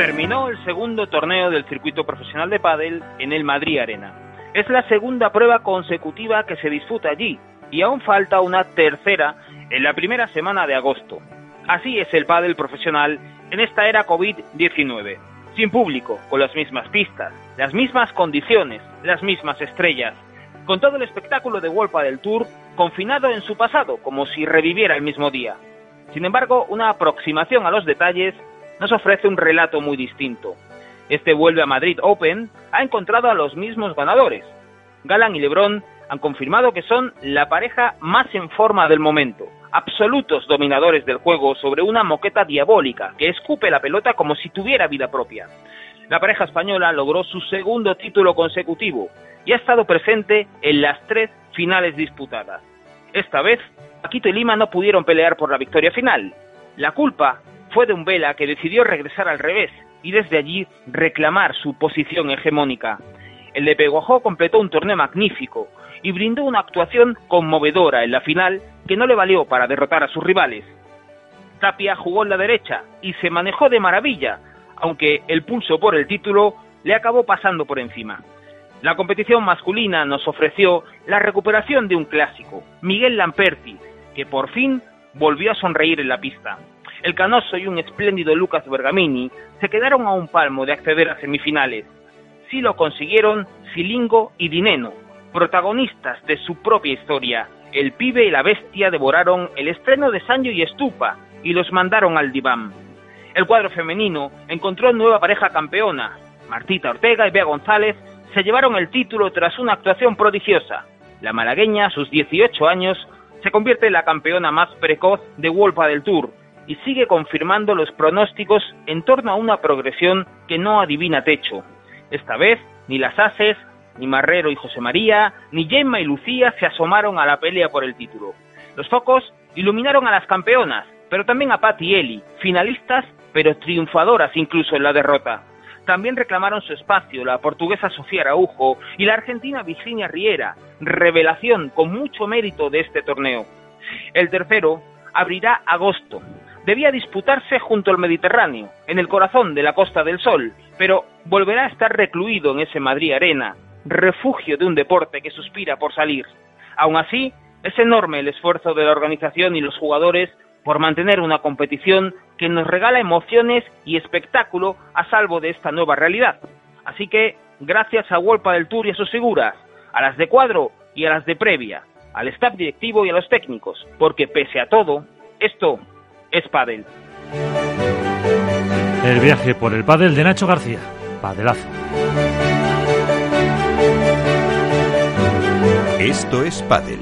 Terminó el segundo torneo del circuito profesional de pádel en el Madrid Arena. Es la segunda prueba consecutiva que se disputa allí y aún falta una tercera en la primera semana de agosto. Así es el pádel profesional en esta era COVID-19, sin público, con las mismas pistas, las mismas condiciones, las mismas estrellas, con todo el espectáculo de World del Tour confinado en su pasado, como si reviviera el mismo día. Sin embargo, una aproximación a los detalles nos ofrece un relato muy distinto. Este vuelve a Madrid Open ha encontrado a los mismos ganadores. Galán y Lebrón han confirmado que son la pareja más en forma del momento, absolutos dominadores del juego sobre una moqueta diabólica que escupe la pelota como si tuviera vida propia. La pareja española logró su segundo título consecutivo y ha estado presente en las tres finales disputadas. Esta vez, Paquito y Lima no pudieron pelear por la victoria final. La culpa fue de un Vela que decidió regresar al revés y desde allí reclamar su posición hegemónica. El de Peguajó completó un torneo magnífico y brindó una actuación conmovedora en la final que no le valió para derrotar a sus rivales. Tapia jugó en la derecha y se manejó de maravilla, aunque el pulso por el título le acabó pasando por encima. La competición masculina nos ofreció la recuperación de un clásico, Miguel Lamperti, que por fin volvió a sonreír en la pista. El Canoso y un espléndido Lucas Bergamini se quedaron a un palmo de acceder a semifinales. Sí lo consiguieron Silingo y Dineno, protagonistas de su propia historia. El pibe y la bestia devoraron el estreno de Sancho y Estupa y los mandaron al diván. El cuadro femenino encontró nueva pareja campeona. Martita Ortega y Bea González se llevaron el título tras una actuación prodigiosa. La malagueña, a sus 18 años, se convierte en la campeona más precoz de Wolpa del Tour y sigue confirmando los pronósticos en torno a una progresión que no adivina techo. Esta vez, ni las Ases, ni Marrero y José María, ni Gemma y Lucía se asomaron a la pelea por el título. Los focos iluminaron a las campeonas, pero también a Pat y Eli, finalistas pero triunfadoras incluso en la derrota. También reclamaron su espacio la portuguesa Sofía Araujo y la argentina Virginia Riera, revelación con mucho mérito de este torneo. El tercero abrirá agosto, debía disputarse junto al Mediterráneo, en el corazón de la Costa del Sol, pero volverá a estar recluido en ese Madrid Arena, refugio de un deporte que suspira por salir. Aún así, es enorme el esfuerzo de la organización y los jugadores por mantener una competición que nos regala emociones y espectáculo a salvo de esta nueva realidad. Así que, gracias a Wolpa del Tour y a sus figuras, a las de cuadro y a las de previa, al staff directivo y a los técnicos, porque pese a todo, esto es pádel. El viaje por el pádel de Nacho García. Padelazo. Esto es pádel.